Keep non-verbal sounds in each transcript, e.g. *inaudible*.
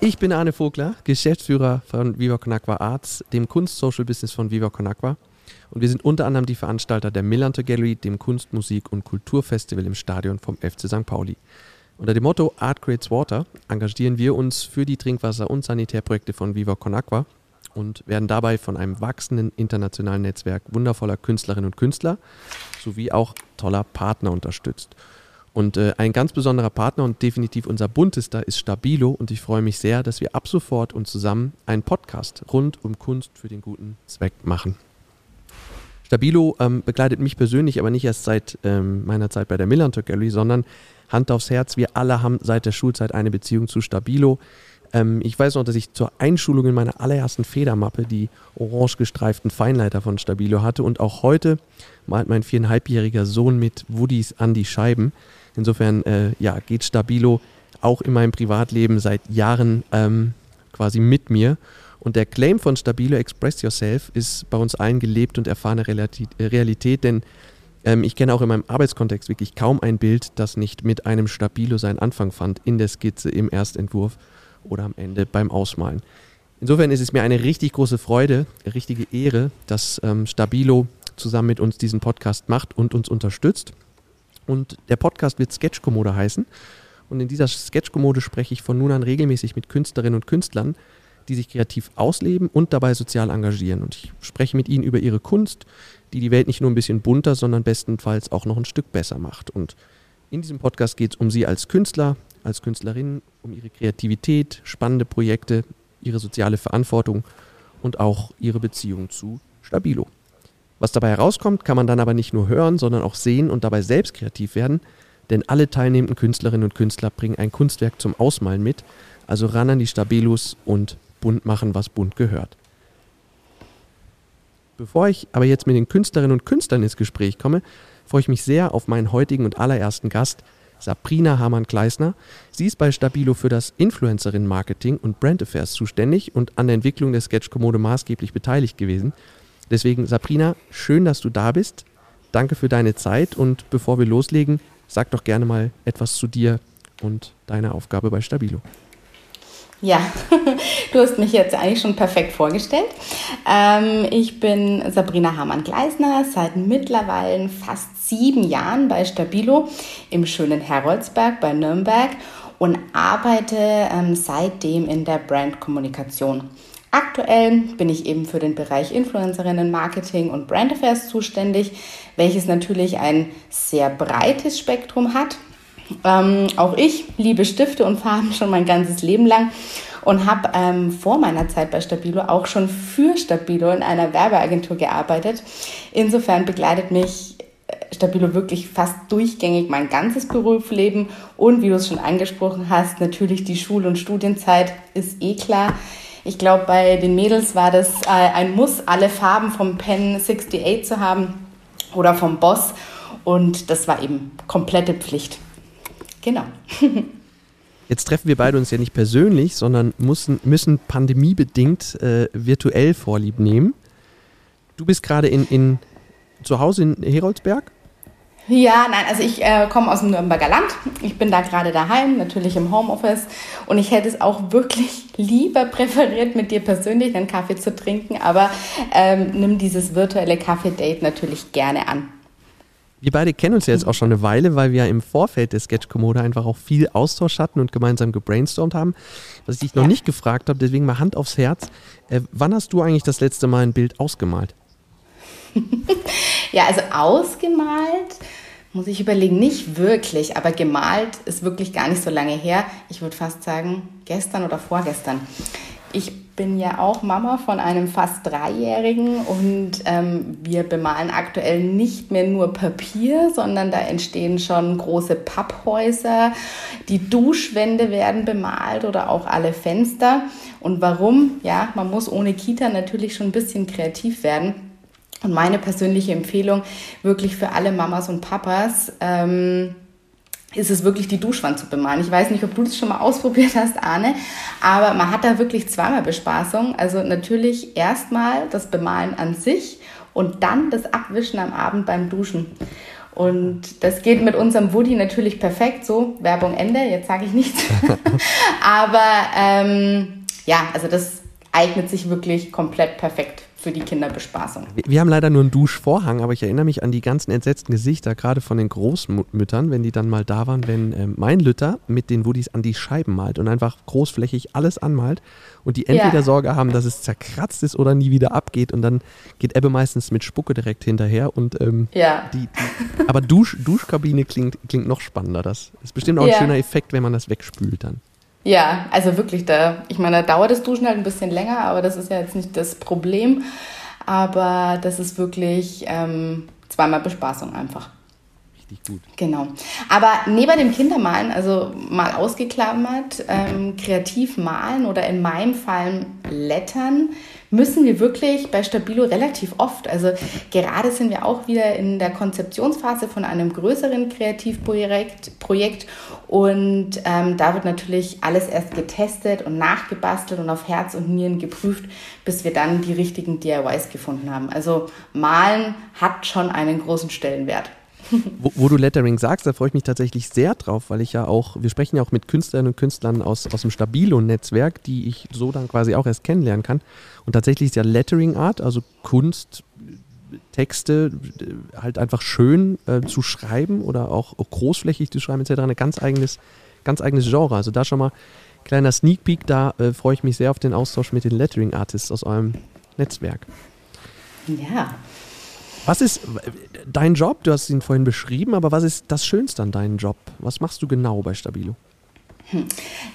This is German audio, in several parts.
Ich bin Arne Vogler, Geschäftsführer von Viva Con Agua Arts, dem Kunst-Social-Business von Viva Con Agua. Und wir sind unter anderem die Veranstalter der Millantor Gallery, dem Kunst-, Musik- und Kulturfestival im Stadion vom FC St. Pauli. Unter dem Motto Art Creates Water engagieren wir uns für die Trinkwasser- und Sanitärprojekte von Viva Con Agua und werden dabei von einem wachsenden internationalen Netzwerk wundervoller Künstlerinnen und Künstler sowie auch toller Partner unterstützt. Und äh, ein ganz besonderer Partner und definitiv unser buntester ist Stabilo und ich freue mich sehr, dass wir ab sofort und zusammen einen Podcast rund um Kunst für den guten Zweck machen. Stabilo ähm, begleitet mich persönlich aber nicht erst seit ähm, meiner Zeit bei der Millantor Gallery, sondern Hand aufs Herz, wir alle haben seit der Schulzeit eine Beziehung zu Stabilo. Ähm, ich weiß noch, dass ich zur Einschulung in meiner allerersten Federmappe die orange gestreiften Feinleiter von Stabilo hatte und auch heute malt mein viereinhalbjähriger Sohn mit Woodies an die Scheiben. Insofern äh, ja, geht Stabilo auch in meinem Privatleben seit Jahren ähm, quasi mit mir. Und der Claim von Stabilo Express Yourself ist bei uns allen gelebt und erfahrene äh, Realität, denn ähm, ich kenne auch in meinem Arbeitskontext wirklich kaum ein Bild, das nicht mit einem Stabilo seinen Anfang fand, in der Skizze, im Erstentwurf oder am Ende beim Ausmalen. Insofern ist es mir eine richtig große Freude, eine richtige Ehre, dass ähm, Stabilo zusammen mit uns diesen Podcast macht und uns unterstützt. Und der Podcast wird Sketchkommode heißen. Und in dieser Sketchkommode spreche ich von nun an regelmäßig mit Künstlerinnen und Künstlern, die sich kreativ ausleben und dabei sozial engagieren. Und ich spreche mit ihnen über ihre Kunst, die die Welt nicht nur ein bisschen bunter, sondern bestenfalls auch noch ein Stück besser macht. Und in diesem Podcast geht es um sie als Künstler, als Künstlerin, um ihre Kreativität, spannende Projekte, ihre soziale Verantwortung und auch ihre Beziehung zu Stabilo. Was dabei herauskommt, kann man dann aber nicht nur hören, sondern auch sehen und dabei selbst kreativ werden, denn alle teilnehmenden Künstlerinnen und Künstler bringen ein Kunstwerk zum Ausmalen mit, also ran an die Stabilus und bunt machen, was bunt gehört. Bevor ich aber jetzt mit den Künstlerinnen und Künstlern ins Gespräch komme, freue ich mich sehr auf meinen heutigen und allerersten Gast, Sabrina Hamann-Kleisner. Sie ist bei Stabilo für das Influencerin-Marketing und Brand Affairs zuständig und an der Entwicklung der Sketch-Kommode maßgeblich beteiligt gewesen. Deswegen, Sabrina, schön, dass du da bist. Danke für deine Zeit und bevor wir loslegen, sag doch gerne mal etwas zu dir und deiner Aufgabe bei Stabilo. Ja, *laughs* du hast mich jetzt eigentlich schon perfekt vorgestellt. Ähm, ich bin Sabrina Hamann-Gleisner, seit mittlerweile fast sieben Jahren bei Stabilo im schönen Heroldsberg bei Nürnberg und arbeite ähm, seitdem in der Brandkommunikation. Aktuell bin ich eben für den Bereich Influencerinnen, Marketing und Brand Affairs zuständig, welches natürlich ein sehr breites Spektrum hat. Ähm, auch ich liebe Stifte und Farben schon mein ganzes Leben lang und habe ähm, vor meiner Zeit bei Stabilo auch schon für Stabilo in einer Werbeagentur gearbeitet. Insofern begleitet mich äh, Stabilo wirklich fast durchgängig mein ganzes Berufsleben und wie du es schon angesprochen hast, natürlich die Schul- und Studienzeit ist eh klar. Ich glaube, bei den Mädels war das äh, ein Muss, alle Farben vom Pen 68 zu haben oder vom Boss. Und das war eben komplette Pflicht. Genau. *laughs* Jetzt treffen wir beide uns ja nicht persönlich, sondern müssen, müssen pandemiebedingt äh, virtuell Vorlieb nehmen. Du bist gerade in, in, zu Hause in Heroldsberg? Ja, nein, also ich äh, komme aus dem Nürnberger Land. Ich bin da gerade daheim, natürlich im Homeoffice. Und ich hätte es auch wirklich *laughs* lieber präferiert, mit dir persönlich einen Kaffee zu trinken. Aber ähm, nimm dieses virtuelle Kaffee-Date natürlich gerne an. Wir beide kennen uns ja jetzt auch schon eine Weile, weil wir ja im Vorfeld der Sketch-Kommode einfach auch viel Austausch hatten und gemeinsam gebrainstormt haben. Was ich dich noch ja. nicht gefragt habe, deswegen mal Hand aufs Herz. Äh, wann hast du eigentlich das letzte Mal ein Bild ausgemalt? *laughs* ja, also ausgemalt muss ich überlegen, nicht wirklich, aber gemalt ist wirklich gar nicht so lange her. Ich würde fast sagen, gestern oder vorgestern. Ich bin ja auch Mama von einem fast Dreijährigen und ähm, wir bemalen aktuell nicht mehr nur Papier, sondern da entstehen schon große Papphäuser. Die Duschwände werden bemalt oder auch alle Fenster. Und warum? Ja, man muss ohne Kita natürlich schon ein bisschen kreativ werden. Und meine persönliche Empfehlung wirklich für alle Mamas und Papas, ähm, ist es wirklich die Duschwand zu bemalen. Ich weiß nicht, ob du das schon mal ausprobiert hast, Arne, aber man hat da wirklich zweimal Bespaßung. Also natürlich erstmal das Bemalen an sich und dann das Abwischen am Abend beim Duschen. Und das geht mit unserem Woody natürlich perfekt. So, Werbung Ende, jetzt sage ich nichts. *laughs* aber ähm, ja, also das eignet sich wirklich komplett perfekt für die Kinderbespaßung. Wir, wir haben leider nur einen Duschvorhang, aber ich erinnere mich an die ganzen entsetzten Gesichter, gerade von den Großmüttern, wenn die dann mal da waren, wenn äh, mein Lütter mit den Woodies an die Scheiben malt und einfach großflächig alles anmalt und die entweder ja. Sorge haben, dass es zerkratzt ist oder nie wieder abgeht und dann geht Ebbe meistens mit Spucke direkt hinterher und ähm, ja. Die, die, aber Dusch, Duschkabine klingt, klingt noch spannender. Das ist bestimmt auch ein ja. schöner Effekt, wenn man das wegspült dann. Ja, also wirklich, da, ich meine, da dauert das Duschen halt ein bisschen länger, aber das ist ja jetzt nicht das Problem. Aber das ist wirklich ähm, zweimal Bespaßung einfach. Richtig gut. Genau. Aber neben dem Kindermalen, also mal ausgeklammert, ähm, kreativ malen oder in meinem Fall Lettern, müssen wir wirklich bei Stabilo relativ oft. Also gerade sind wir auch wieder in der Konzeptionsphase von einem größeren Kreativprojekt Projekt und ähm, da wird natürlich alles erst getestet und nachgebastelt und auf Herz und Nieren geprüft, bis wir dann die richtigen DIYs gefunden haben. Also Malen hat schon einen großen Stellenwert. *laughs* Wo, wo, du Lettering sagst, da freue ich mich tatsächlich sehr drauf, weil ich ja auch, wir sprechen ja auch mit Künstlerinnen und Künstlern aus, aus dem Stabilo-Netzwerk, die ich so dann quasi auch erst kennenlernen kann. Und tatsächlich ist ja Lettering Art, also Kunst, Texte halt einfach schön äh, zu schreiben oder auch großflächig zu schreiben etc. ein ganz eigenes, ganz eigenes Genre. Also da schon mal kleiner Sneak Peek, da äh, freue ich mich sehr auf den Austausch mit den Lettering Artists aus eurem Netzwerk. Ja, was ist dein Job? Du hast ihn vorhin beschrieben, aber was ist das Schönste an deinem Job? Was machst du genau bei Stabilo? Hm.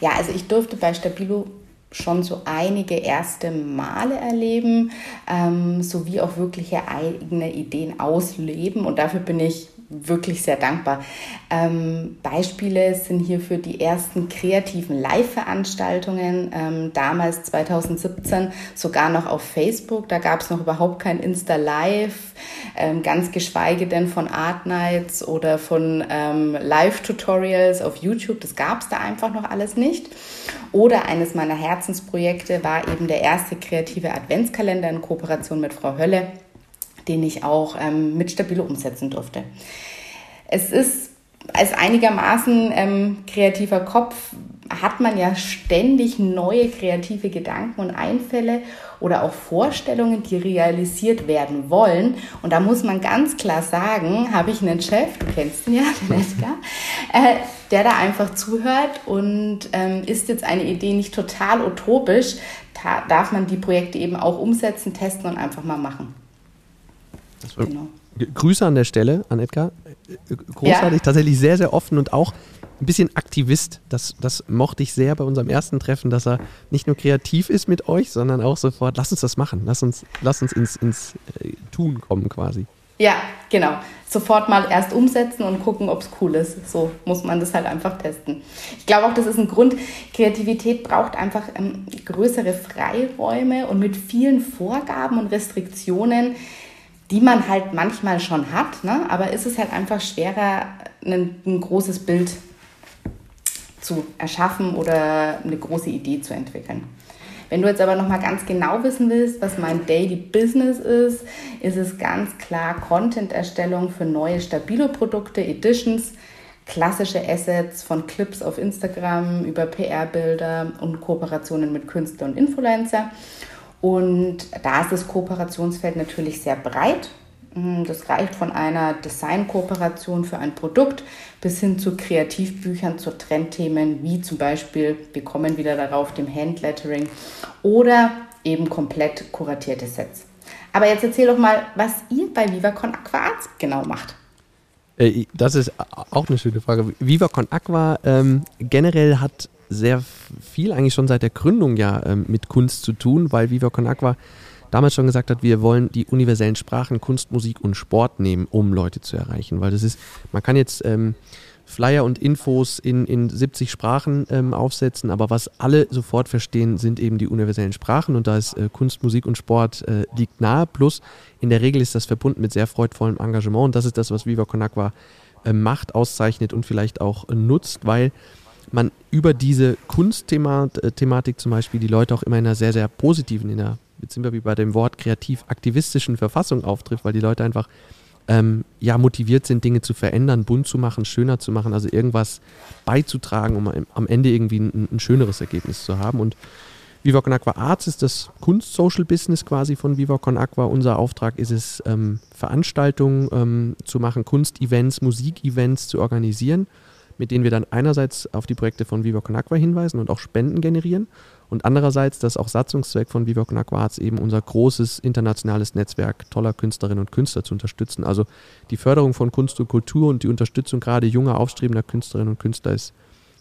Ja, also ich durfte bei Stabilo schon so einige erste Male erleben, ähm, sowie auch wirkliche eigene Ideen ausleben. Und dafür bin ich wirklich sehr dankbar. Ähm, Beispiele sind hierfür die ersten kreativen Live-Veranstaltungen, ähm, damals 2017 sogar noch auf Facebook. Da gab es noch überhaupt kein Insta-Live, ähm, ganz geschweige denn von Art Nights oder von ähm, Live-Tutorials auf YouTube. Das gab es da einfach noch alles nicht. Oder eines meiner Herzensprojekte war eben der erste kreative Adventskalender in Kooperation mit Frau Hölle den ich auch ähm, mit Stabilo umsetzen durfte. Es ist als einigermaßen ähm, kreativer Kopf hat man ja ständig neue kreative Gedanken und Einfälle oder auch Vorstellungen, die realisiert werden wollen. Und da muss man ganz klar sagen, habe ich einen Chef, du kennst ihn ja, den Edgar, äh, der da einfach zuhört und ähm, ist jetzt eine Idee nicht total utopisch, darf man die Projekte eben auch umsetzen, testen und einfach mal machen. Genau. Grüße an der Stelle an Edgar. Großartig, ja. tatsächlich sehr, sehr offen und auch ein bisschen Aktivist. Das, das mochte ich sehr bei unserem ersten Treffen, dass er nicht nur kreativ ist mit euch, sondern auch sofort, lass uns das machen, lass uns, lass uns ins, ins äh, Tun kommen quasi. Ja, genau. Sofort mal erst umsetzen und gucken, ob es cool ist. So muss man das halt einfach testen. Ich glaube auch, das ist ein Grund. Kreativität braucht einfach ähm, größere Freiräume und mit vielen Vorgaben und Restriktionen die man halt manchmal schon hat, ne? aber ist es halt einfach schwerer, ein, ein großes Bild zu erschaffen oder eine große Idee zu entwickeln. Wenn du jetzt aber noch mal ganz genau wissen willst, was mein Daily Business ist, ist es ganz klar Content-Erstellung für neue stabile Produkte, Editions, klassische Assets von Clips auf Instagram über PR-Bilder und Kooperationen mit Künstlern und Influencer. Und da ist das Kooperationsfeld natürlich sehr breit. Mm, das reicht von einer Design-Kooperation für ein Produkt bis hin zu Kreativbüchern zu Trendthemen wie zum Beispiel, wir kommen wieder darauf, dem Handlettering oder eben komplett kuratierte Sets. Aber jetzt erzähl doch mal, was ihr bei VivaCon Aquarz genau macht. Äh, das ist auch eine schöne Frage. VivaCon Aqua ähm, generell hat sehr viel, eigentlich schon seit der Gründung ja ähm, mit Kunst zu tun, weil Viva Con Aqua damals schon gesagt hat, wir wollen die universellen Sprachen Kunst, Musik und Sport nehmen, um Leute zu erreichen. Weil das ist, man kann jetzt ähm, Flyer und Infos in, in 70 Sprachen ähm, aufsetzen, aber was alle sofort verstehen, sind eben die universellen Sprachen und da ist äh, Kunst, Musik und Sport äh, liegt nahe. Plus in der Regel ist das verbunden mit sehr freudvollem Engagement und das ist das, was Viva Con Aqua äh, macht, auszeichnet und vielleicht auch nutzt, weil man über diese Kunstthematik zum Beispiel die Leute auch immer in einer sehr, sehr positiven, in einer, jetzt sind wir wie bei dem Wort kreativ-aktivistischen Verfassung auftrifft, weil die Leute einfach ähm, ja, motiviert sind, Dinge zu verändern, bunt zu machen, schöner zu machen, also irgendwas beizutragen, um am Ende irgendwie ein, ein schöneres Ergebnis zu haben. Und Viva Con Aqua Arts ist das Kunst-Social-Business quasi von Viva Con Aqua. Unser Auftrag ist es, ähm, Veranstaltungen ähm, zu machen, Kunstevents, Musikevents zu organisieren, mit denen wir dann einerseits auf die Projekte von Viva Con Aqua hinweisen und auch Spenden generieren und andererseits, das auch Satzungszweck von Viva Con Aqua Arts, eben unser großes internationales Netzwerk toller Künstlerinnen und Künstler zu unterstützen. Also die Förderung von Kunst und Kultur und die Unterstützung gerade junger, aufstrebender Künstlerinnen und Künstler ist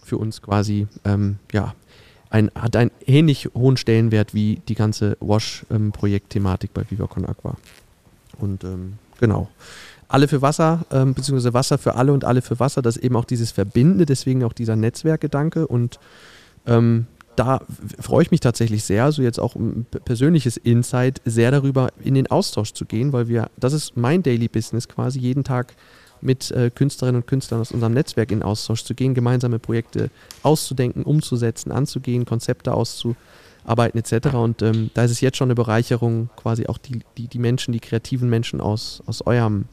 für uns quasi ähm, ja, ein, hat einen ähnlich hohen Stellenwert wie die ganze Wash-Projekt-Thematik bei Viva Con Aqua. Und ähm, genau. Alle für Wasser, ähm, beziehungsweise Wasser für alle und alle für Wasser, das ist eben auch dieses Verbindende, deswegen auch dieser Netzwerkgedanke. Und ähm, da freue ich mich tatsächlich sehr, so jetzt auch ein persönliches Insight, sehr darüber in den Austausch zu gehen, weil wir, das ist mein Daily Business quasi, jeden Tag mit äh, Künstlerinnen und Künstlern aus unserem Netzwerk in Austausch zu gehen, gemeinsame Projekte auszudenken, umzusetzen, anzugehen, Konzepte auszuarbeiten etc. Und ähm, da ist es jetzt schon eine Bereicherung, quasi auch die, die, die Menschen, die kreativen Menschen aus, aus eurem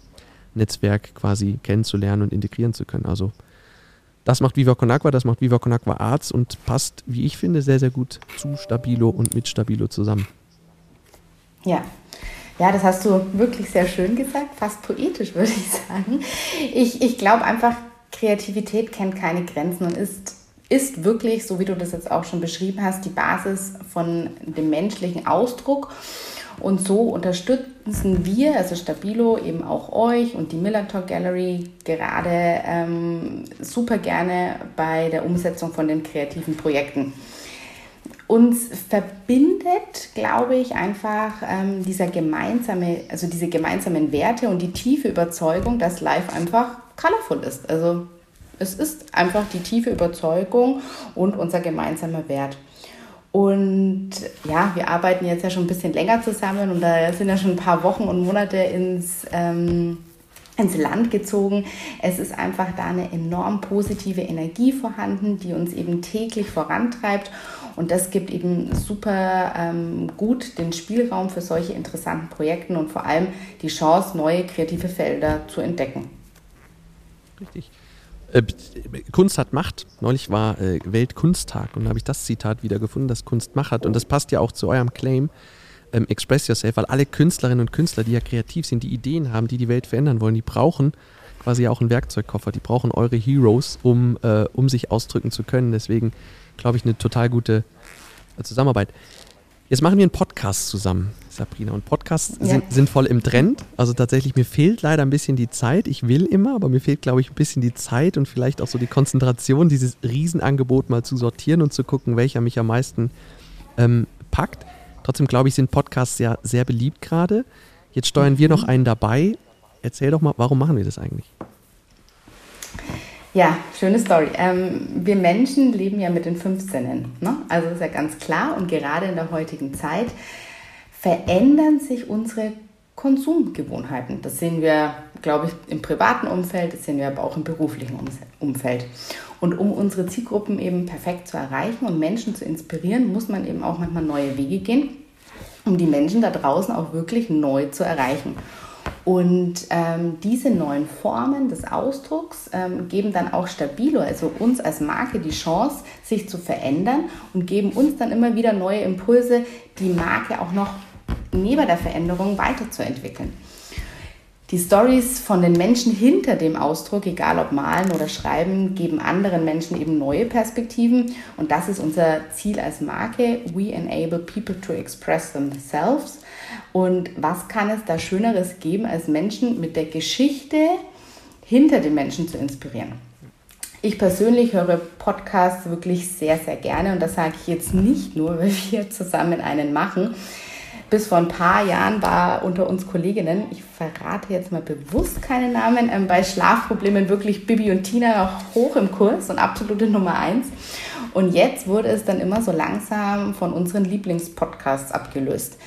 Netzwerk quasi kennenzulernen und integrieren zu können. Also das macht Viva Con Agua, das macht Viva Con Agua Arts und passt, wie ich finde, sehr, sehr gut zu Stabilo und mit Stabilo zusammen. Ja, ja, das hast du wirklich sehr schön gesagt, fast poetisch würde ich sagen. Ich, ich glaube einfach, Kreativität kennt keine Grenzen und ist, ist wirklich, so wie du das jetzt auch schon beschrieben hast, die Basis von dem menschlichen Ausdruck. Und so unterstützen wir, also Stabilo, eben auch euch und die Millantor Gallery gerade ähm, super gerne bei der Umsetzung von den kreativen Projekten. Uns verbindet, glaube ich, einfach ähm, dieser gemeinsame, also diese gemeinsamen Werte und die tiefe Überzeugung, dass Life einfach colorful ist. Also es ist einfach die tiefe Überzeugung und unser gemeinsamer Wert. Und ja, wir arbeiten jetzt ja schon ein bisschen länger zusammen und da sind ja schon ein paar Wochen und Monate ins, ähm, ins Land gezogen. Es ist einfach da eine enorm positive Energie vorhanden, die uns eben täglich vorantreibt. Und das gibt eben super ähm, gut den Spielraum für solche interessanten Projekte und vor allem die Chance, neue kreative Felder zu entdecken. Richtig. Äh, Kunst hat Macht. Neulich war äh, Weltkunsttag und da habe ich das Zitat wieder gefunden, das Kunst Macht hat. Und das passt ja auch zu eurem Claim, ähm, Express Yourself, weil alle Künstlerinnen und Künstler, die ja kreativ sind, die Ideen haben, die die Welt verändern wollen, die brauchen quasi auch einen Werkzeugkoffer. Die brauchen eure Heroes, um, äh, um sich ausdrücken zu können. Deswegen glaube ich, eine total gute äh, Zusammenarbeit. Jetzt machen wir einen Podcast zusammen, Sabrina. Und Podcasts ja. sind, sind, voll im Trend. Also tatsächlich, mir fehlt leider ein bisschen die Zeit. Ich will immer, aber mir fehlt, glaube ich, ein bisschen die Zeit und vielleicht auch so die Konzentration, dieses Riesenangebot mal zu sortieren und zu gucken, welcher mich am meisten ähm, packt. Trotzdem, glaube ich, sind Podcasts ja sehr beliebt gerade. Jetzt steuern mhm. wir noch einen dabei. Erzähl doch mal, warum machen wir das eigentlich? Ja, schöne Story. Ähm, wir Menschen leben ja mit den fünf Sinnen. Ne? Also ist ja ganz klar. Und gerade in der heutigen Zeit verändern sich unsere Konsumgewohnheiten. Das sehen wir, glaube ich, im privaten Umfeld, das sehen wir aber auch im beruflichen Umfeld. Und um unsere Zielgruppen eben perfekt zu erreichen und Menschen zu inspirieren, muss man eben auch manchmal neue Wege gehen, um die Menschen da draußen auch wirklich neu zu erreichen. Und ähm, diese neuen Formen des Ausdrucks ähm, geben dann auch Stabilo, also uns als Marke, die Chance, sich zu verändern und geben uns dann immer wieder neue Impulse, die Marke auch noch neben der Veränderung weiterzuentwickeln. Die Stories von den Menschen hinter dem Ausdruck, egal ob malen oder schreiben, geben anderen Menschen eben neue Perspektiven. Und das ist unser Ziel als Marke. We enable people to express themselves. Und was kann es da Schöneres geben, als Menschen mit der Geschichte hinter den Menschen zu inspirieren? Ich persönlich höre Podcasts wirklich sehr, sehr gerne und das sage ich jetzt nicht nur, *laughs* weil wir zusammen einen machen, bis vor ein paar Jahren war unter uns Kolleginnen, ich verrate jetzt mal bewusst keine Namen, ähm, bei Schlafproblemen wirklich Bibi und Tina noch hoch im Kurs und absolute Nummer eins. Und jetzt wurde es dann immer so langsam von unseren Lieblingspodcasts abgelöst.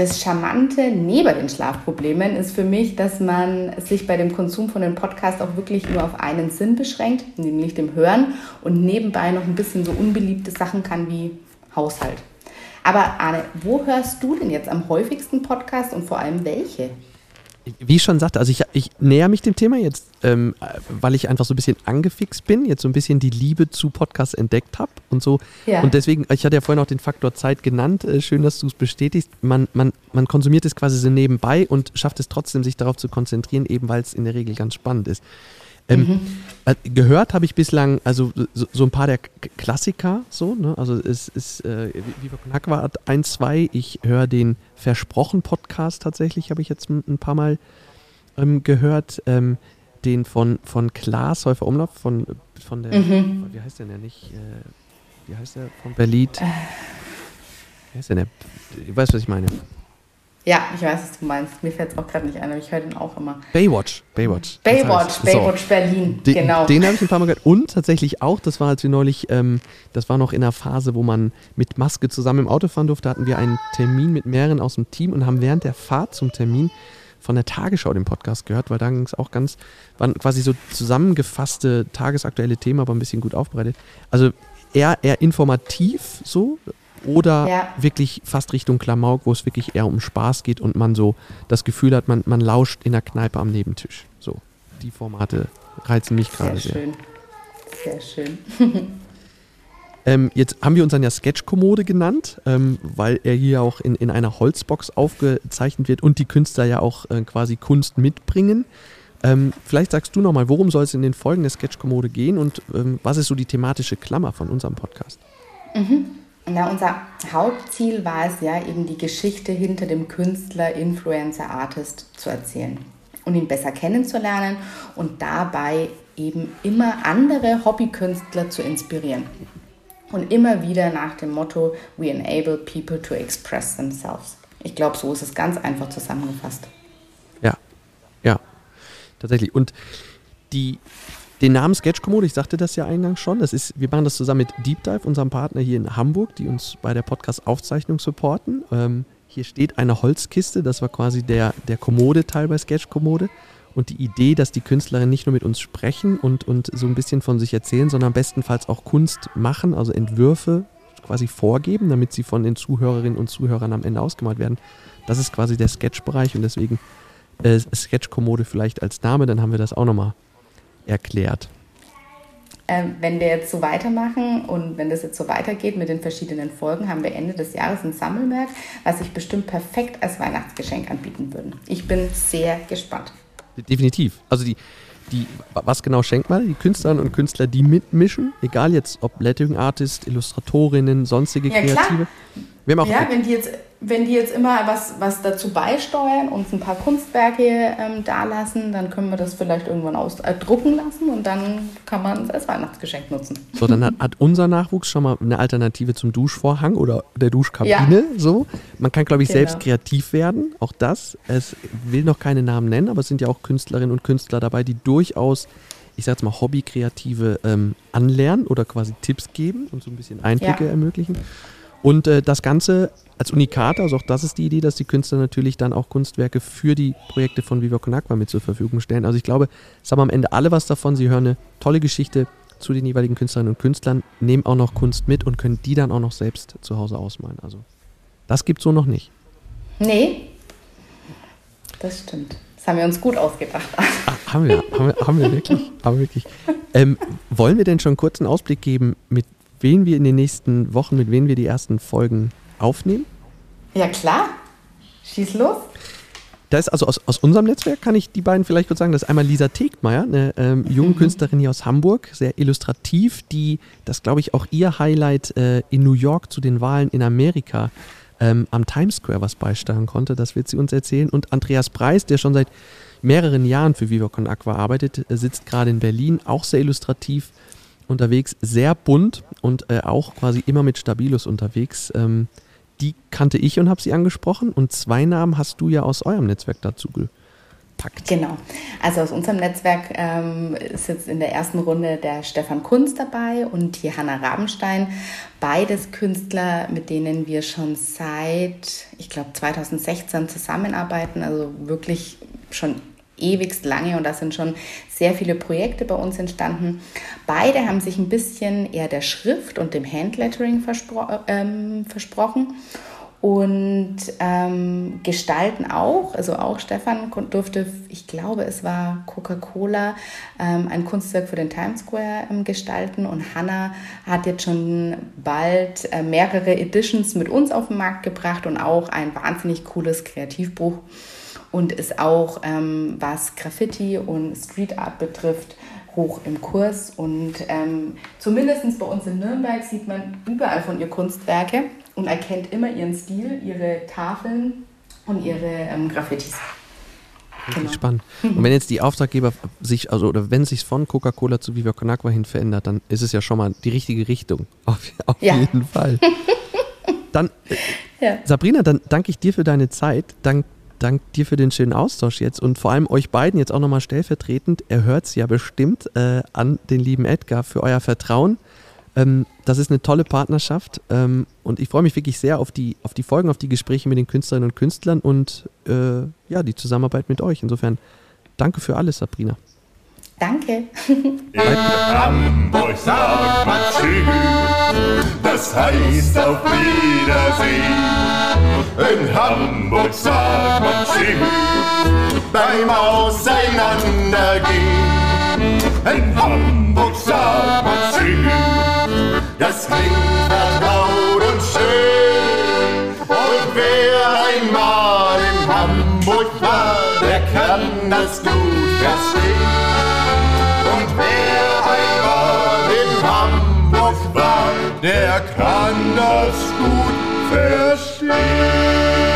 Das Charmante neben den Schlafproblemen ist für mich, dass man sich bei dem Konsum von dem Podcast auch wirklich nur auf einen Sinn beschränkt, nämlich dem Hören und nebenbei noch ein bisschen so unbeliebte Sachen kann wie Haushalt. Aber Arne, wo hörst du denn jetzt am häufigsten Podcast und vor allem welche? Wie ich schon sagte, also ich, ich näher mich dem Thema jetzt, ähm, weil ich einfach so ein bisschen angefixt bin, jetzt so ein bisschen die Liebe zu Podcasts entdeckt habe und so. Ja. Und deswegen, ich hatte ja vorhin auch den Faktor Zeit genannt, äh, schön, dass du es bestätigst. Man, man, man konsumiert es quasi so nebenbei und schafft es trotzdem, sich darauf zu konzentrieren, eben weil es in der Regel ganz spannend ist. Ähm, mhm. Äh, gehört habe ich bislang, also so, so, ein paar der Klassiker, so, ne? Also es ist äh, Viva Con Aqua 1, 2, ich höre den Versprochen-Podcast tatsächlich, habe ich jetzt ein, ein, paar Mal ähm, gehört. Ähm, den von, von Klaas Häufer Umlauf, von, von der, mhm. wie heißt der denn nicht? Äh, wie heißt der? Von Berlin. Äh. Wie heißt der denn? Du weißt, was ich meine. Ja, ich weiß, was du meinst. Mir fällt es auch gerade nicht ein, aber ich höre den auch immer. Baywatch, Baywatch. Baywatch, Baywatch so. Berlin, den, genau. Den habe ich ein paar Mal gehört. Und tatsächlich auch, das war, als wir neulich, ähm, das war noch in der Phase, wo man mit Maske zusammen im Auto fahren durfte, hatten wir einen Termin mit mehreren aus dem Team und haben während der Fahrt zum Termin von der Tagesschau den Podcast gehört, weil da ging es auch ganz, waren quasi so zusammengefasste tagesaktuelle Themen, aber ein bisschen gut aufbereitet. Also eher, eher informativ so, oder ja. wirklich fast Richtung Klamauk, wo es wirklich eher um Spaß geht und man so das Gefühl hat, man, man lauscht in der Kneipe am Nebentisch. So, die Formate reizen mich gerade sehr. Sehr schön. Sehr schön. *laughs* *laughs* ähm, jetzt haben wir unseren ja Sketch-Kommode genannt, ähm, weil er hier auch in, in einer Holzbox aufgezeichnet wird und die Künstler ja auch äh, quasi Kunst mitbringen. Ähm, vielleicht sagst du nochmal, worum soll es in den Folgen der Sketch-Kommode gehen und ähm, was ist so die thematische Klammer von unserem Podcast? Mhm. Na, unser Hauptziel war es ja, eben die Geschichte hinter dem Künstler, Influencer, Artist zu erzählen und ihn besser kennenzulernen und dabei eben immer andere Hobbykünstler zu inspirieren. Und immer wieder nach dem Motto, we enable people to express themselves. Ich glaube, so ist es ganz einfach zusammengefasst. Ja, ja, tatsächlich. Und die, den Namen Sketch Kommode, ich sagte das ja eingangs schon, das ist, wir machen das zusammen mit Deep Dive, unserem Partner hier in Hamburg, die uns bei der Podcast-Aufzeichnung supporten. Ähm, hier steht eine Holzkiste, das war quasi der, der Kommode-Teil bei Sketch Kommode. Und die Idee, dass die Künstlerinnen nicht nur mit uns sprechen und, und so ein bisschen von sich erzählen, sondern bestenfalls auch Kunst machen, also Entwürfe quasi vorgeben, damit sie von den Zuhörerinnen und Zuhörern am Ende ausgemalt werden. Das ist quasi der Sketch-Bereich und deswegen äh, Sketch-Kommode vielleicht als Name, dann haben wir das auch nochmal erklärt. Ähm, wenn wir jetzt so weitermachen und wenn das jetzt so weitergeht mit den verschiedenen Folgen, haben wir Ende des Jahres ein Sammelwerk, was sich bestimmt perfekt als Weihnachtsgeschenk anbieten würde. Ich bin sehr gespannt. Definitiv. Also die, die, was genau schenkt man? Die Künstlerinnen und Künstler, die mitmischen, egal jetzt ob Lettering Artist, Illustratorinnen, sonstige ja, Kreative. Klar. Ja, wenn die jetzt wenn die jetzt immer was, was dazu beisteuern, uns ein paar Kunstwerke ähm, dalassen, dann können wir das vielleicht irgendwann ausdrucken äh, lassen und dann kann man es als Weihnachtsgeschenk nutzen. So, dann hat, hat, unser Nachwuchs schon mal eine Alternative zum Duschvorhang oder der Duschkabine. Ja. So. Man kann, glaube ich, genau. selbst kreativ werden. Auch das. Es will noch keine Namen nennen, aber es sind ja auch Künstlerinnen und Künstler dabei, die durchaus ich sag jetzt mal, Hobbykreative ähm, anlernen oder quasi Tipps geben und so ein bisschen Einblicke ja. ermöglichen. Und äh, das Ganze als Unikat, also auch das ist die Idee, dass die Künstler natürlich dann auch Kunstwerke für die Projekte von Viva Con Aqua mit zur Verfügung stellen. Also ich glaube, es haben am Ende alle was davon. Sie hören eine tolle Geschichte zu den jeweiligen Künstlerinnen und Künstlern, nehmen auch noch Kunst mit und können die dann auch noch selbst zu Hause ausmalen. Also das gibt es so noch nicht. Nee, das stimmt. Das haben wir uns gut ausgedacht. Ach, haben, wir, haben, wir, haben wir wirklich? Haben wir wirklich. Ähm, wollen wir denn schon kurz einen Ausblick geben, mit wen wir in den nächsten Wochen, mit wem wir die ersten Folgen aufnehmen? Ja, klar. Schieß los. Da ist also aus, aus unserem Netzwerk, kann ich die beiden vielleicht kurz sagen, das ist einmal Lisa Tegmeier, eine ähm, junge mhm. Künstlerin hier aus Hamburg, sehr illustrativ, die, das glaube ich auch ihr Highlight äh, in New York zu den Wahlen in Amerika ähm, am Times Square was beisteuern konnte, das wird sie uns erzählen. Und Andreas Preis, der schon seit mehreren Jahren für Viva Con Aqua arbeitet, äh, sitzt gerade in Berlin, auch sehr illustrativ unterwegs, sehr bunt und äh, auch quasi immer mit Stabilus unterwegs. Ähm, die kannte ich und habe sie angesprochen. Und zwei Namen hast du ja aus eurem Netzwerk dazu packt. Genau. Also aus unserem Netzwerk ähm, ist jetzt in der ersten Runde der Stefan Kunz dabei und die Hanna Rabenstein. Beides Künstler, mit denen wir schon seit, ich glaube, 2016 zusammenarbeiten. Also wirklich schon ewigst lange und da sind schon sehr viele Projekte bei uns entstanden. Beide haben sich ein bisschen eher der Schrift und dem Handlettering verspro ähm, versprochen und ähm, gestalten auch. Also auch Stefan durfte, ich glaube, es war Coca-Cola, ähm, ein Kunstwerk für den Times Square ähm, gestalten und Hannah hat jetzt schon bald äh, mehrere Editions mit uns auf den Markt gebracht und auch ein wahnsinnig cooles Kreativbuch und ist auch, ähm, was Graffiti und Street Art betrifft, hoch im Kurs. Und ähm, zumindest bei uns in Nürnberg sieht man überall von ihr Kunstwerke und erkennt immer ihren Stil, ihre Tafeln und ihre ähm, Graffitis. Genau. Spannend. *laughs* Und wenn jetzt die Auftraggeber sich, also oder wenn sich von Coca-Cola zu Viva Con Agua hin verändert, dann ist es ja schon mal die richtige Richtung. *laughs* Auf, auf ja. jeden Fall. *laughs* Dann, äh, ja. Sabrina, dann danke ich dir für deine Zeit. Dank, dank dir für den schönen Austausch jetzt und vor allem euch beiden jetzt auch nochmal stellvertretend. Er hört es ja bestimmt äh, an den lieben Edgar für euer Vertrauen. Ähm, das ist eine tolle Partnerschaft ähm, und ich freue mich wirklich sehr auf die, auf die Folgen, auf die Gespräche mit den Künstlerinnen und Künstlern und äh, ja, die Zusammenarbeit mit euch. Insofern danke für alles, Sabrina. Danke. *laughs* In Hamburg sagt man Tschüss, das heißt auf Wiedersehen. In Hamburg sagt man Tschüss, beim Auseinandergehen. In Hamburg sagt man Tschüss, das klingt vertraut und schön. Und wer einmal in Hamburg war, der kann das gut verstehen. der kann das gut verstehen. love.